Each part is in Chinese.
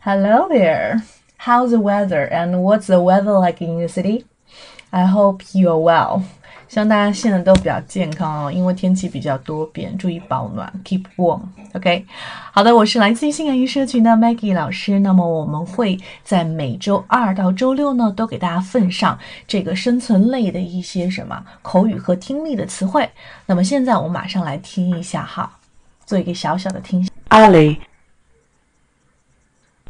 Hello there. How's the weather and what's the weather like in your city? I hope you are well. 希望大家现在都比较健康哦，因为天气比较多变，注意保暖，keep warm。OK，好的，我是来自于性感一社群的 Maggie 老师。那么我们会在每周二到周六呢，都给大家奉上这个生存类的一些什么口语和听力的词汇。那么现在我们马上来听一下哈，做一个小小的听。alley,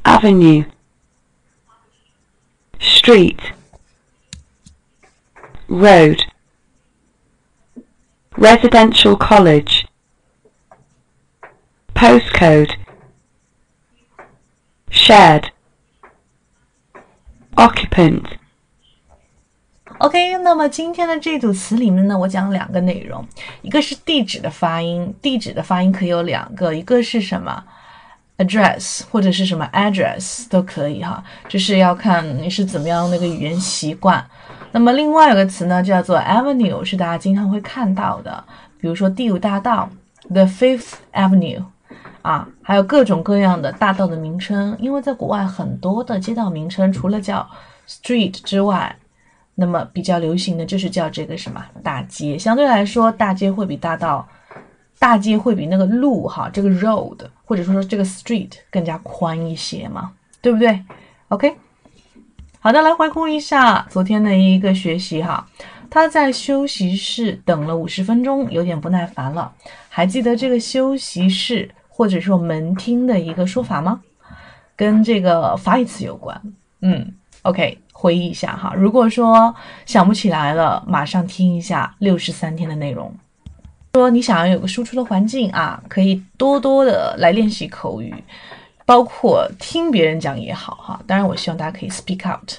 avenue, street, road, residential college, postcode, shared, occupant, OK，那么今天的这组词里面呢，我讲两个内容，一个是地址的发音，地址的发音可以有两个，一个是什么 ，address 或者是什么 address 都可以哈，就是要看你是怎么样那个语言习惯。那么另外有个词呢，叫做 avenue，是大家经常会看到的，比如说第五大道，the Fifth Avenue，啊，还有各种各样的大道的名称，因为在国外很多的街道名称除了叫 street 之外。那么比较流行的就是叫这个什么大街，相对来说大街会比大道，大街会比那个路哈，这个 road 或者说说这个 street 更加宽一些嘛，对不对？OK，好的，来回顾一下昨天的一个学习哈，他在休息室等了五十分钟，有点不耐烦了，还记得这个休息室或者说门厅的一个说法吗？跟这个法语词有关，嗯。OK，回忆一下哈。如果说想不起来了，马上听一下六十三天的内容。说你想要有个输出的环境啊，可以多多的来练习口语，包括听别人讲也好哈。当然，我希望大家可以 speak out。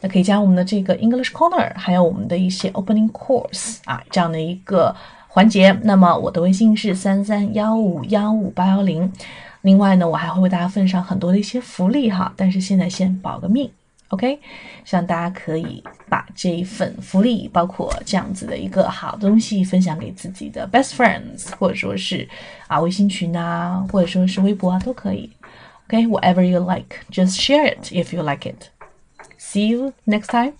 那可以加我们的这个 English Corner，还有我们的一些 Opening Course 啊这样的一个环节。那么我的微信是三三幺五幺五八幺零。另外呢，我还会为大家奉上很多的一些福利哈。但是现在先保个命。OK，希望大家可以把这一份福利，包括这样子的一个好东西，分享给自己的 best friends，或者说是啊微信群啊，或者说是微博啊，都可以。OK，whatever you like，just share it if you like it. See you next time.